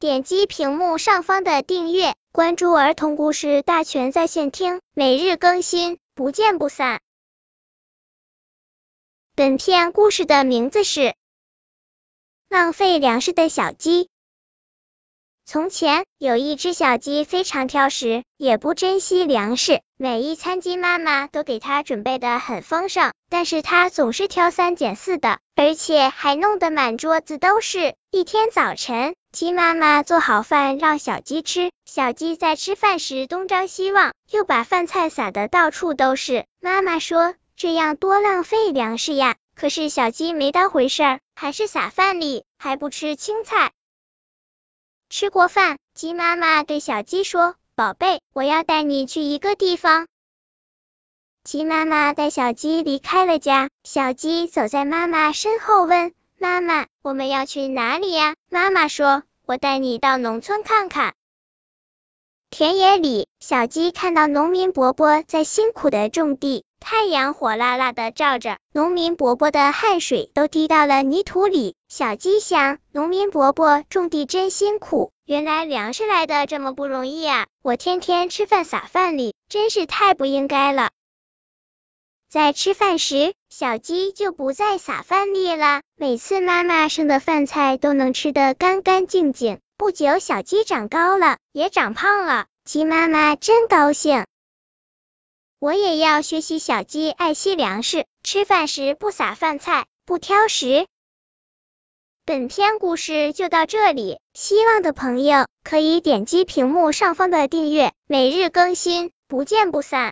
点击屏幕上方的订阅，关注儿童故事大全在线听，每日更新，不见不散。本片故事的名字是《浪费粮食的小鸡》。从前有一只小鸡，非常挑食，也不珍惜粮食。每一餐鸡妈妈都给它准备的很丰盛，但是它总是挑三拣四的，而且还弄得满桌子都是。一天早晨，鸡妈妈做好饭让小鸡吃，小鸡在吃饭时东张西望，又把饭菜撒的到处都是。妈妈说：“这样多浪费粮食呀！”可是小鸡没当回事儿，还是撒饭里，还不吃青菜。吃过饭，鸡妈妈对小鸡说：“宝贝，我要带你去一个地方。”鸡妈妈带小鸡离开了家，小鸡走在妈妈身后问：“妈妈，我们要去哪里呀？”妈妈说：“我带你到农村看看。”田野里，小鸡看到农民伯伯在辛苦的种地。太阳火辣辣的照着，农民伯伯的汗水都滴到了泥土里。小鸡想，农民伯伯种地真辛苦，原来粮食来的这么不容易啊！我天天吃饭撒饭里，真是太不应该了。在吃饭时，小鸡就不再撒饭粒了，每次妈妈剩的饭菜都能吃得干干净净。不久，小鸡长高了，也长胖了，鸡妈妈真高兴。我也要学习小鸡爱惜粮食，吃饭时不撒饭菜，不挑食。本篇故事就到这里，希望的朋友可以点击屏幕上方的订阅，每日更新，不见不散。